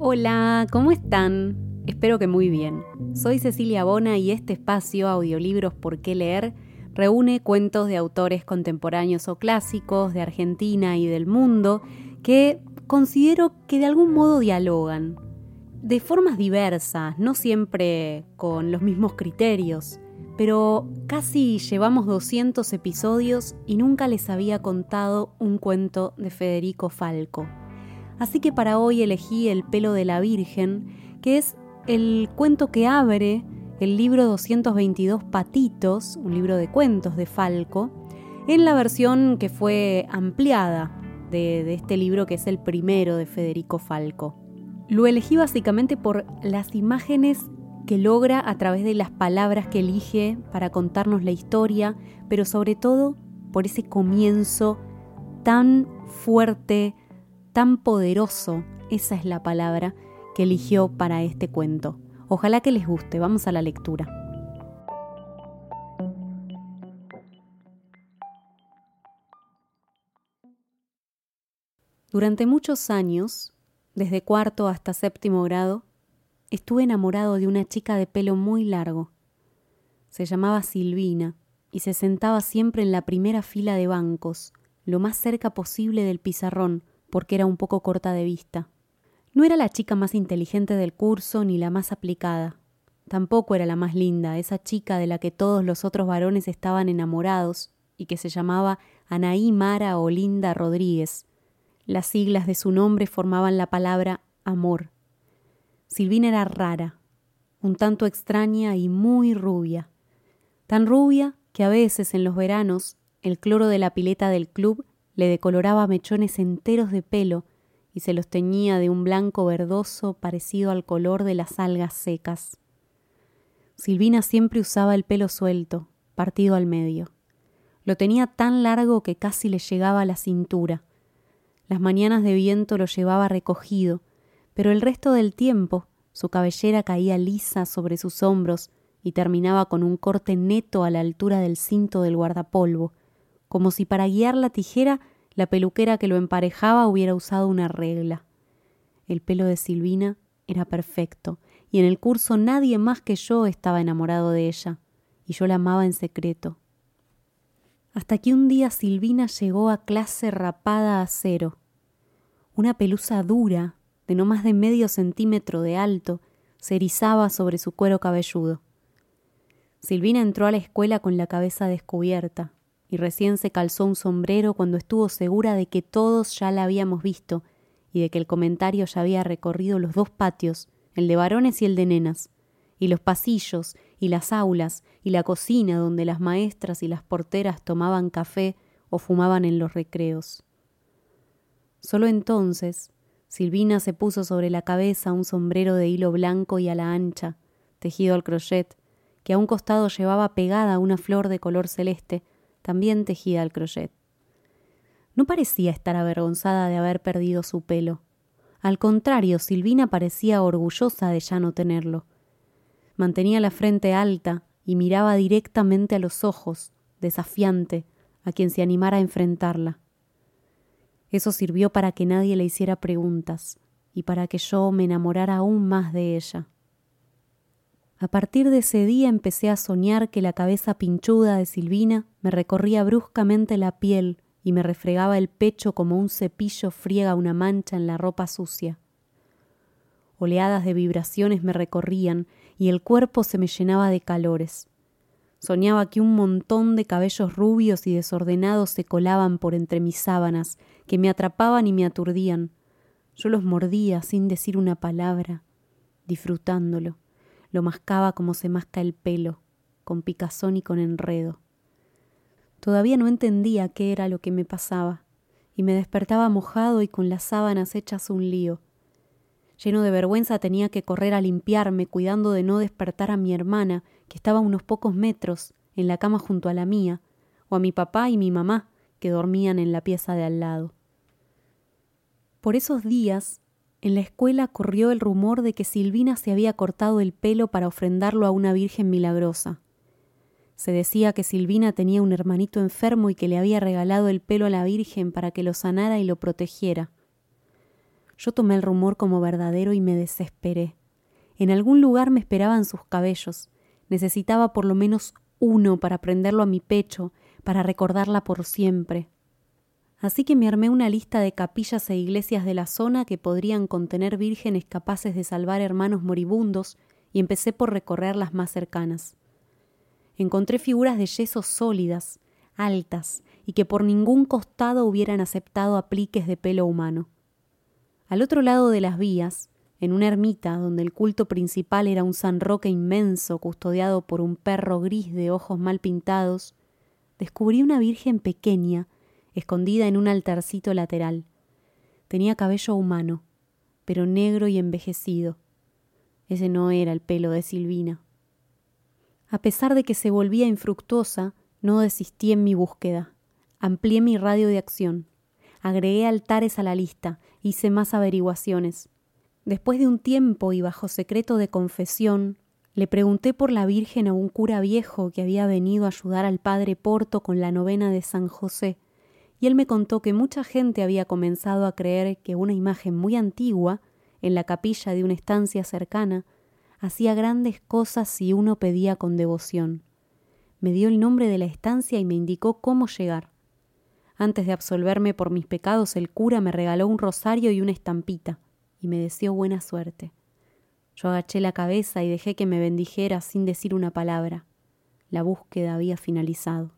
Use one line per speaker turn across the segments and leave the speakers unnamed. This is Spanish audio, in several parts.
Hola, ¿cómo están? Espero que muy bien. Soy Cecilia Bona y este espacio, Audiolibros por qué leer, reúne cuentos de autores contemporáneos o clásicos de Argentina y del mundo que considero que de algún modo dialogan, de formas diversas, no siempre con los mismos criterios, pero casi llevamos 200 episodios y nunca les había contado un cuento de Federico Falco. Así que para hoy elegí El pelo de la Virgen, que es el cuento que abre el libro 222 Patitos, un libro de cuentos de Falco, en la versión que fue ampliada de, de, este libro que es el primero de Federico Falco. Lo elegí básicamente por las imágenes que logra a través de las palabras que elige para contarnos la historia, pero sobre todo por ese comienzo tan fuerte, tan poderoso, esa es la palabra que eligió para este cuento. Ojalá que les guste, vamos a la lectura. Durante muchos años, desde cuarto hasta séptimo grado, estuve enamorado de una chica de pelo muy largo. Se llamaba Silvina y se sentaba siempre en la primera fila de bancos, lo más cerca posible del pizarrón, porque era un poco corta de vista. No era la chica más inteligente del curso ni la más aplicada. Tampoco era la más linda, esa chica de la que todos los otros varones estaban enamorados y que se llamaba Anaí Mara Olinda Rodríguez. Las siglas de su nombre formaban la palabra amor. Silvina era rara, un tanto extraña y muy rubia. Tan rubia que a veces en los veranos el cloro de la pileta del club le decoloraba mechones enteros de pelo y se los teñía de un blanco verdoso parecido al color de las algas secas. Silvina siempre usaba el pelo suelto, partido al medio. Lo tenía tan largo que casi le llegaba a la cintura. Las mañanas de viento lo llevaba recogido, pero el resto del tiempo su cabellera caía lisa sobre sus hombros y terminaba con un corte neto a la altura del cinto del guardapolvo, como si para guiar la tijera la peluquera que lo emparejaba hubiera usado una regla. El pelo de Silvina era perfecto, y en el curso nadie más que yo estaba enamorado de ella, y yo la amaba en secreto. Hasta que un día Silvina llegó a clase rapada a cero. Una pelusa dura, de no más de medio centímetro de alto, se erizaba sobre su cuero cabelludo. Silvina entró a la escuela con la cabeza descubierta, y recién se calzó un sombrero cuando estuvo segura de que todos ya la habíamos visto, y de que el comentario ya había recorrido los dos patios, el de varones y el de nenas, y los pasillos, y las aulas, y la cocina donde las maestras y las porteras tomaban café o fumaban en los recreos. Solo entonces Silvina se puso sobre la cabeza un sombrero de hilo blanco y a la ancha, tejido al crochet, que a un costado llevaba pegada una flor de color celeste, también tejida al crochet. No parecía estar avergonzada de haber perdido su pelo. Al contrario, Silvina parecía orgullosa de ya no tenerlo. Mantenía la frente alta y miraba directamente a los ojos, desafiante, a quien se animara a enfrentarla. Eso sirvió para que nadie le hiciera preguntas y para que yo me enamorara aún más de ella. A partir de ese día empecé a soñar que la cabeza pinchuda de Silvina me recorría bruscamente la piel y me refregaba el pecho como un cepillo friega una mancha en la ropa sucia. Oleadas de vibraciones me recorrían y el cuerpo se me llenaba de calores. Soñaba que un montón de cabellos rubios y desordenados se colaban por entre mis sábanas, que me atrapaban y me aturdían. Yo los mordía sin decir una palabra, disfrutándolo. Lo mascaba como se masca el pelo, con picazón y con enredo. Todavía no entendía qué era lo que me pasaba, y me despertaba mojado y con las sábanas hechas un lío. Lleno de vergüenza tenía que correr a limpiarme, cuidando de no despertar a mi hermana, que estaba unos pocos metros, en la cama junto a la mía, o a mi papá y mi mamá, que dormían en la pieza de al lado. Por esos días, en la escuela corrió el rumor de que Silvina se había cortado el pelo para ofrendarlo a una Virgen milagrosa. Se decía que Silvina tenía un hermanito enfermo y que le había regalado el pelo a la Virgen para que lo sanara y lo protegiera. Yo tomé el rumor como verdadero y me desesperé. En algún lugar me esperaban sus cabellos. Necesitaba por lo menos uno para prenderlo a mi pecho, para recordarla por siempre. Así que me armé una lista de capillas e iglesias de la zona que podrían contener vírgenes capaces de salvar hermanos moribundos y empecé por recorrer las más cercanas encontré figuras de yeso sólidas, altas, y que por ningún costado hubieran aceptado apliques de pelo humano. Al otro lado de las vías, en una ermita donde el culto principal era un San Roque inmenso custodiado por un perro gris de ojos mal pintados, descubrí una virgen pequeña, escondida en un altarcito lateral. Tenía cabello humano, pero negro y envejecido. Ese no era el pelo de Silvina. A pesar de que se volvía infructuosa, no desistí en mi búsqueda. Amplié mi radio de acción. Agregué altares a la lista, hice más averiguaciones. Después de un tiempo y bajo secreto de confesión, le pregunté por la Virgen a un cura viejo que había venido a ayudar al padre Porto con la novena de San José, y él me contó que mucha gente había comenzado a creer que una imagen muy antigua, en la capilla de una estancia cercana, hacía grandes cosas si uno pedía con devoción. Me dio el nombre de la estancia y me indicó cómo llegar. Antes de absolverme por mis pecados, el cura me regaló un rosario y una estampita, y me deseó buena suerte. Yo agaché la cabeza y dejé que me bendijera sin decir una palabra. La búsqueda había finalizado.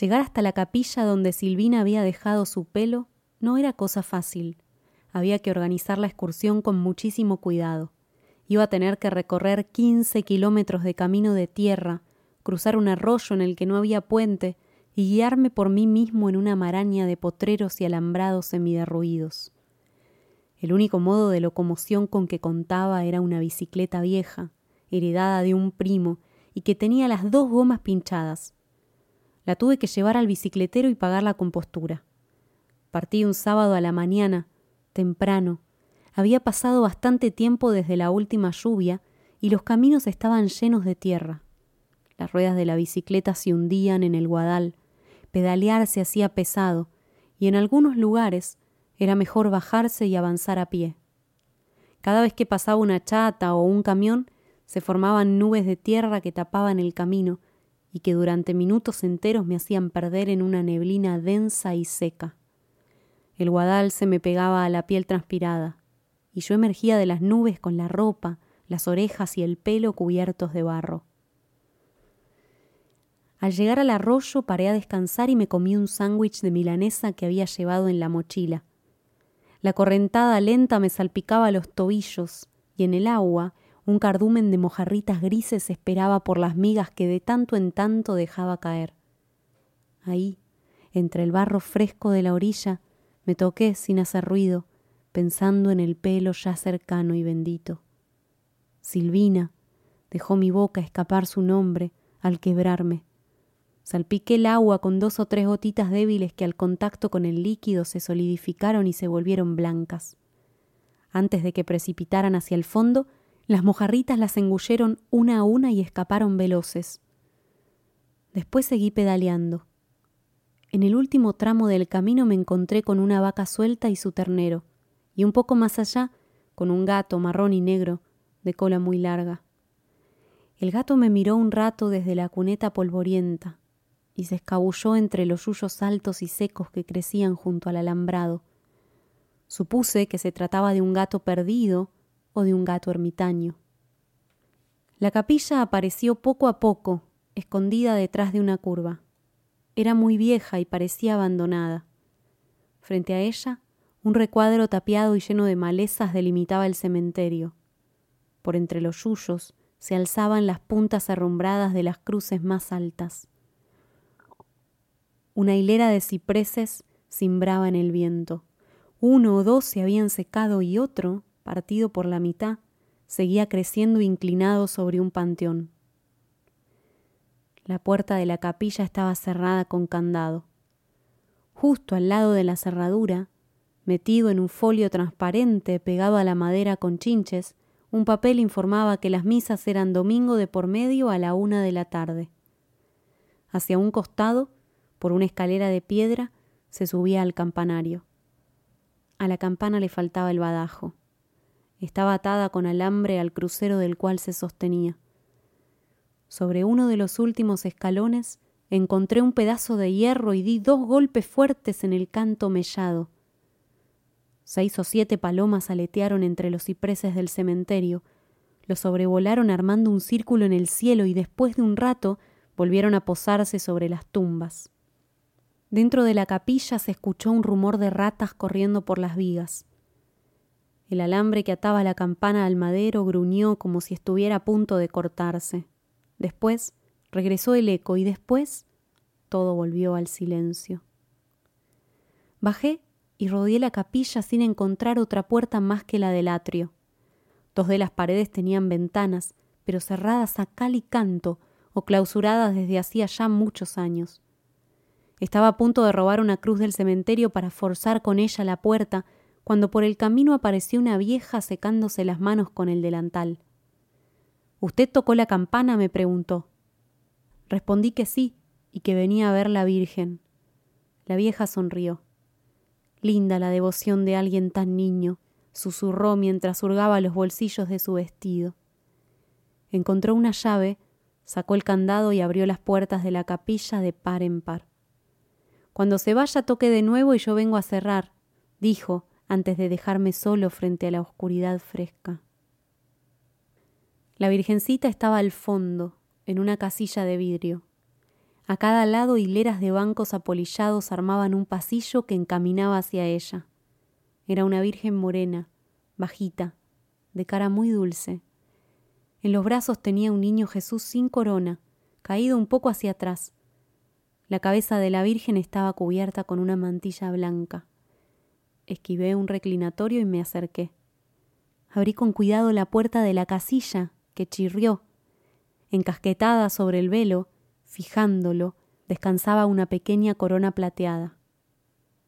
Llegar hasta la capilla donde Silvina había dejado su pelo no era cosa fácil. Había que organizar la excursión con muchísimo cuidado. Iba a tener que recorrer quince kilómetros de camino de tierra, cruzar un arroyo en el que no había puente y guiarme por mí mismo en una maraña de potreros y alambrados semiderruidos. El único modo de locomoción con que contaba era una bicicleta vieja, heredada de un primo, y que tenía las dos gomas pinchadas. La tuve que llevar al bicicletero y pagar la compostura. Partí un sábado a la mañana, temprano, había pasado bastante tiempo desde la última lluvia y los caminos estaban llenos de tierra. Las ruedas de la bicicleta se hundían en el guadal, pedalear se hacía pesado, y en algunos lugares era mejor bajarse y avanzar a pie. Cada vez que pasaba una chata o un camión, se formaban nubes de tierra que tapaban el camino y que durante minutos enteros me hacían perder en una neblina densa y seca. El guadal se me pegaba a la piel transpirada y yo emergía de las nubes con la ropa, las orejas y el pelo cubiertos de barro. Al llegar al arroyo paré a descansar y me comí un sándwich de milanesa que había llevado en la mochila. La correntada lenta me salpicaba los tobillos y en el agua un cardumen de mojarritas grises esperaba por las migas que de tanto en tanto dejaba caer. Ahí, entre el barro fresco de la orilla, me toqué sin hacer ruido pensando en el pelo ya cercano y bendito. Silvina dejó mi boca escapar su nombre al quebrarme. Salpiqué el agua con dos o tres gotitas débiles que al contacto con el líquido se solidificaron y se volvieron blancas. Antes de que precipitaran hacia el fondo, las mojarritas las engulleron una a una y escaparon veloces. Después seguí pedaleando. En el último tramo del camino me encontré con una vaca suelta y su ternero y un poco más allá con un gato marrón y negro de cola muy larga. El gato me miró un rato desde la cuneta polvorienta y se escabulló entre los yuyos altos y secos que crecían junto al alambrado. Supuse que se trataba de un gato perdido o de un gato ermitaño. La capilla apareció poco a poco, escondida detrás de una curva. Era muy vieja y parecía abandonada. Frente a ella un recuadro tapiado y lleno de malezas delimitaba el cementerio. Por entre los yuyos se alzaban las puntas herrumbradas de las cruces más altas. Una hilera de cipreses cimbraba en el viento. Uno o dos se habían secado y otro, partido por la mitad, seguía creciendo inclinado sobre un panteón. La puerta de la capilla estaba cerrada con candado. Justo al lado de la cerradura, metido en un folio transparente pegado a la madera con chinches, un papel informaba que las misas eran domingo de por medio a la una de la tarde. Hacia un costado, por una escalera de piedra, se subía al campanario. A la campana le faltaba el badajo. Estaba atada con alambre al crucero del cual se sostenía. Sobre uno de los últimos escalones encontré un pedazo de hierro y di dos golpes fuertes en el canto mellado. Seis o siete palomas aletearon entre los cipreses del cementerio, lo sobrevolaron armando un círculo en el cielo y después de un rato volvieron a posarse sobre las tumbas. Dentro de la capilla se escuchó un rumor de ratas corriendo por las vigas. El alambre que ataba la campana al madero gruñó como si estuviera a punto de cortarse. Después regresó el eco y después todo volvió al silencio. Bajé y rodeé la capilla sin encontrar otra puerta más que la del atrio. Dos de las paredes tenían ventanas, pero cerradas a cal y canto, o clausuradas desde hacía ya muchos años. Estaba a punto de robar una cruz del cementerio para forzar con ella la puerta, cuando por el camino apareció una vieja secándose las manos con el delantal. ¿Usted tocó la campana? me preguntó. Respondí que sí, y que venía a ver la Virgen. La vieja sonrió. Linda la devoción de alguien tan niño, susurró mientras hurgaba los bolsillos de su vestido. Encontró una llave sacó el candado y abrió las puertas de la capilla de par en par. Cuando se vaya toque de nuevo y yo vengo a cerrar, dijo, antes de dejarme solo frente a la oscuridad fresca. La Virgencita estaba al fondo, en una casilla de vidrio. A cada lado hileras de bancos apolillados armaban un pasillo que encaminaba hacia ella. Era una Virgen morena, bajita, de cara muy dulce, en los brazos tenía un niño Jesús sin corona, caído un poco hacia atrás. La cabeza de la Virgen estaba cubierta con una mantilla blanca. Esquivé un reclinatorio y me acerqué. Abrí con cuidado la puerta de la casilla, que chirrió. Encasquetada sobre el velo, fijándolo, descansaba una pequeña corona plateada.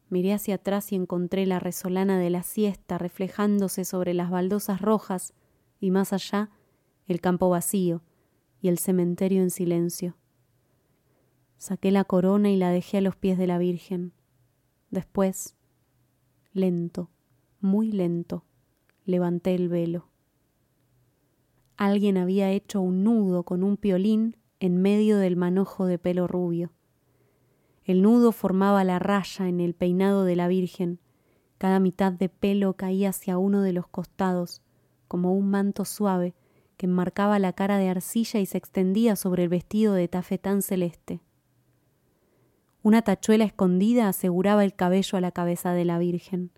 Miré hacia atrás y encontré la resolana de la siesta reflejándose sobre las baldosas rojas y más allá el campo vacío y el cementerio en silencio. Saqué la corona y la dejé a los pies de la Virgen. Después, lento, muy lento, levanté el velo. Alguien había hecho un nudo con un piolín en medio del manojo de pelo rubio. El nudo formaba la raya en el peinado de la Virgen. Cada mitad de pelo caía hacia uno de los costados, como un manto suave que enmarcaba la cara de arcilla y se extendía sobre el vestido de tafetán celeste. Una tachuela escondida aseguraba el cabello a la cabeza de la Virgen.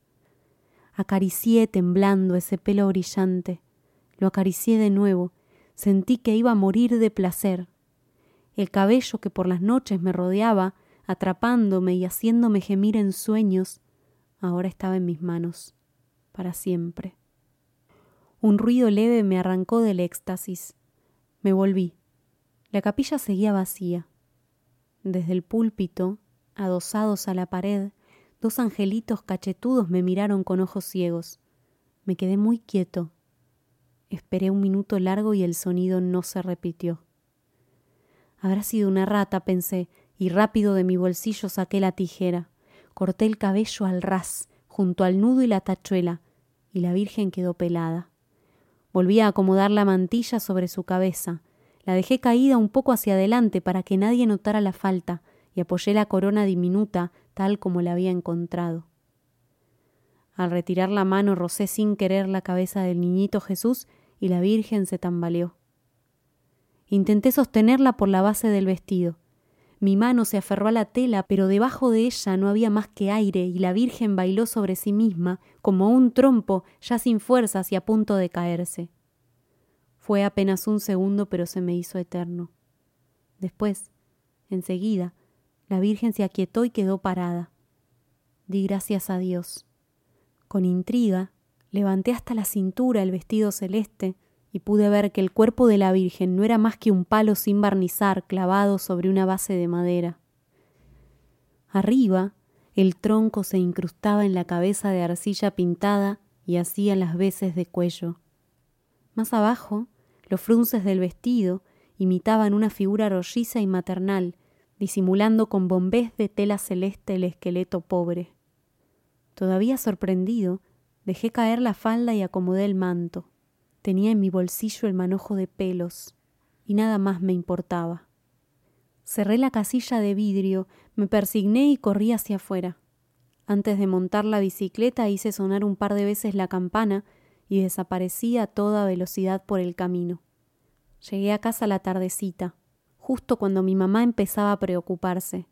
Acaricié temblando ese pelo brillante. Lo acaricié de nuevo. Sentí que iba a morir de placer. El cabello que por las noches me rodeaba, atrapándome y haciéndome gemir en sueños, ahora estaba en mis manos, para siempre. Un ruido leve me arrancó del éxtasis. Me volví. La capilla seguía vacía. Desde el púlpito, adosados a la pared, dos angelitos cachetudos me miraron con ojos ciegos. Me quedé muy quieto. Esperé un minuto largo y el sonido no se repitió. Habrá sido una rata, pensé, y rápido de mi bolsillo saqué la tijera. Corté el cabello al ras, junto al nudo y la tachuela, y la Virgen quedó pelada. Volví a acomodar la mantilla sobre su cabeza. La dejé caída un poco hacia adelante para que nadie notara la falta y apoyé la corona diminuta tal como la había encontrado. Al retirar la mano rocé sin querer la cabeza del niñito Jesús y la Virgen se tambaleó. Intenté sostenerla por la base del vestido. Mi mano se aferró a la tela, pero debajo de ella no había más que aire y la Virgen bailó sobre sí misma, como un trompo, ya sin fuerzas y a punto de caerse. Fue apenas un segundo, pero se me hizo eterno. Después, enseguida, la Virgen se aquietó y quedó parada. Di gracias a Dios. Con intriga, levanté hasta la cintura el vestido celeste y pude ver que el cuerpo de la Virgen no era más que un palo sin barnizar clavado sobre una base de madera. Arriba, el tronco se incrustaba en la cabeza de arcilla pintada y hacía las veces de cuello. Más abajo, los frunces del vestido imitaban una figura rolliza y maternal, disimulando con bombés de tela celeste el esqueleto pobre. Todavía sorprendido, dejé caer la falda y acomodé el manto. Tenía en mi bolsillo el manojo de pelos, y nada más me importaba. Cerré la casilla de vidrio, me persigné y corrí hacia afuera. Antes de montar la bicicleta hice sonar un par de veces la campana y desaparecí a toda velocidad por el camino. Llegué a casa la tardecita, justo cuando mi mamá empezaba a preocuparse.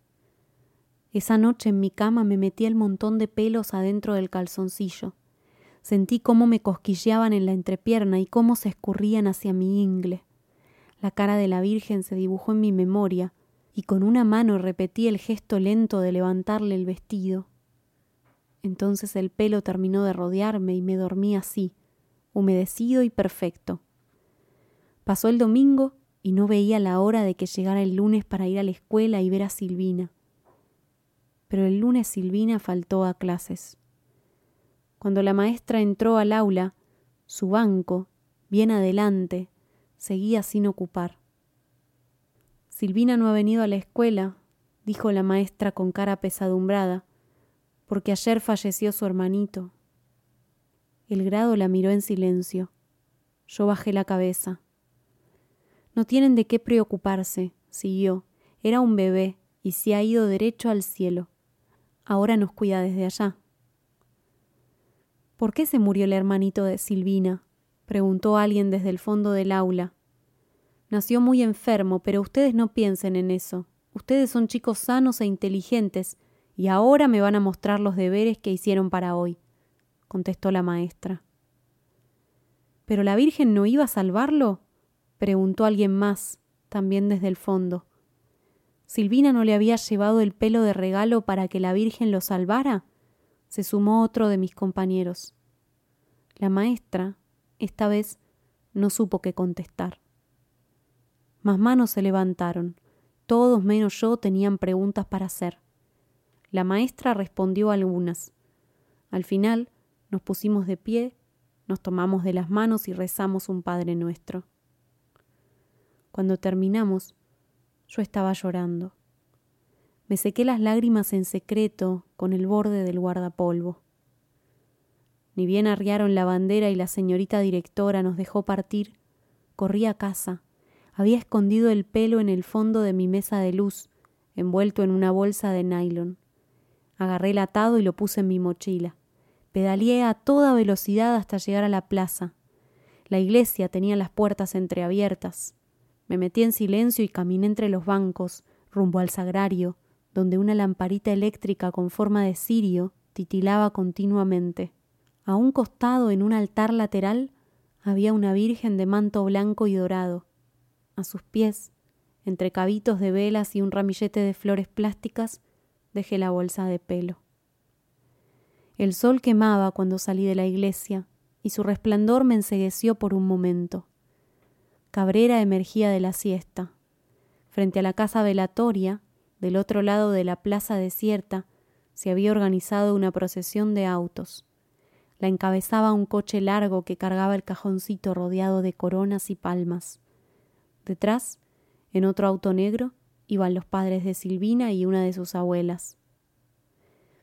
Esa noche en mi cama me metí el montón de pelos adentro del calzoncillo. Sentí cómo me cosquilleaban en la entrepierna y cómo se escurrían hacia mi ingle. La cara de la Virgen se dibujó en mi memoria, y con una mano repetí el gesto lento de levantarle el vestido. Entonces el pelo terminó de rodearme y me dormí así, humedecido y perfecto. Pasó el domingo y no veía la hora de que llegara el lunes para ir a la escuela y ver a Silvina. Pero el lunes Silvina faltó a clases. Cuando la maestra entró al aula, su banco, bien adelante, seguía sin ocupar. Silvina no ha venido a la escuela, dijo la maestra con cara pesadumbrada, porque ayer falleció su hermanito. El grado la miró en silencio. Yo bajé la cabeza. No tienen de qué preocuparse, siguió. Era un bebé y se ha ido derecho al cielo. Ahora nos cuida desde allá. ¿Por qué se murió el hermanito de Silvina? preguntó alguien desde el fondo del aula. Nació muy enfermo, pero ustedes no piensen en eso. Ustedes son chicos sanos e inteligentes, y ahora me van a mostrar los deberes que hicieron para hoy, contestó la maestra. ¿Pero la Virgen no iba a salvarlo? preguntó alguien más, también desde el fondo. ¿Silvina no le había llevado el pelo de regalo para que la Virgen lo salvara? se sumó otro de mis compañeros. La maestra, esta vez, no supo qué contestar. Más manos se levantaron. Todos menos yo tenían preguntas para hacer. La maestra respondió algunas. Al final nos pusimos de pie, nos tomamos de las manos y rezamos un Padre nuestro. Cuando terminamos, yo estaba llorando. Me sequé las lágrimas en secreto con el borde del guardapolvo. Ni bien arriaron la bandera y la señorita directora nos dejó partir, corrí a casa. Había escondido el pelo en el fondo de mi mesa de luz, envuelto en una bolsa de nylon. Agarré el atado y lo puse en mi mochila. Pedaleé a toda velocidad hasta llegar a la plaza. La iglesia tenía las puertas entreabiertas. Me metí en silencio y caminé entre los bancos, rumbo al sagrario, donde una lamparita eléctrica con forma de cirio titilaba continuamente. A un costado, en un altar lateral, había una Virgen de manto blanco y dorado. A sus pies, entre cabitos de velas y un ramillete de flores plásticas, dejé la bolsa de pelo. El sol quemaba cuando salí de la iglesia, y su resplandor me ensegueció por un momento. Cabrera emergía de la siesta. Frente a la casa velatoria, del otro lado de la plaza desierta se había organizado una procesión de autos. La encabezaba un coche largo que cargaba el cajoncito rodeado de coronas y palmas. Detrás, en otro auto negro, iban los padres de Silvina y una de sus abuelas.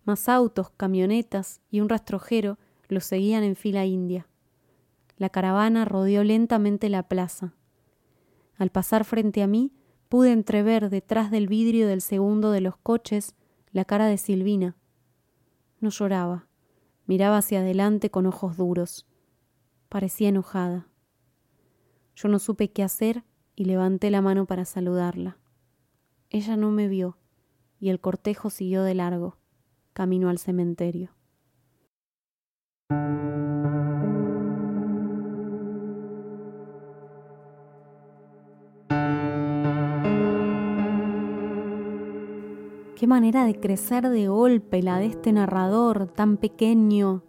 Más autos, camionetas y un rastrojero los seguían en fila india. La caravana rodeó lentamente la plaza. Al pasar frente a mí, pude entrever detrás del vidrio del segundo de los coches la cara de Silvina. No lloraba, miraba hacia adelante con ojos duros. Parecía enojada. Yo no supe qué hacer y levanté la mano para saludarla. Ella no me vio y el cortejo siguió de largo, camino al cementerio. Qué manera de crecer de golpe la de este narrador tan pequeño,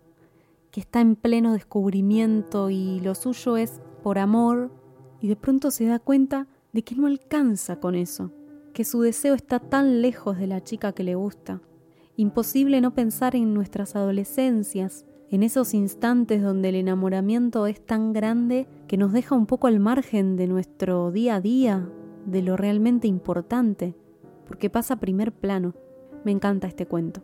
que está en pleno descubrimiento y lo suyo es por amor, y de pronto se da cuenta de que no alcanza con eso, que su deseo está tan lejos de la chica que le gusta. Imposible no pensar en nuestras adolescencias, en esos instantes donde el enamoramiento es tan grande que nos deja un poco al margen de nuestro día a día, de lo realmente importante porque pasa a primer plano. Me encanta este cuento.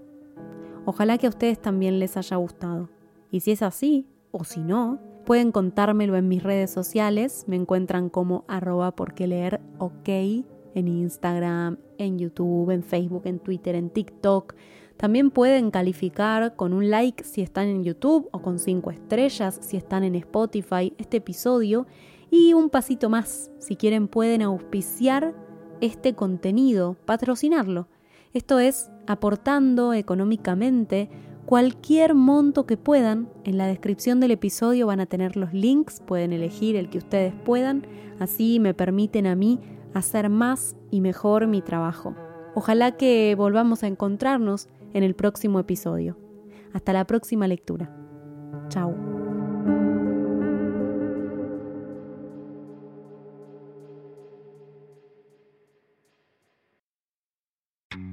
Ojalá que a ustedes también les haya gustado. Y si es así, o si no, pueden contármelo en mis redes sociales. Me encuentran como arroba porque leer ok en Instagram, en YouTube, en Facebook, en Twitter, en TikTok. También pueden calificar con un like si están en YouTube o con cinco estrellas si están en Spotify este episodio. Y un pasito más, si quieren pueden auspiciar este contenido, patrocinarlo. Esto es aportando económicamente cualquier monto que puedan. En la descripción del episodio van a tener los links, pueden elegir el que ustedes puedan, así me permiten a mí hacer más y mejor mi trabajo. Ojalá que volvamos a encontrarnos en el próximo episodio. Hasta la próxima lectura. Chao.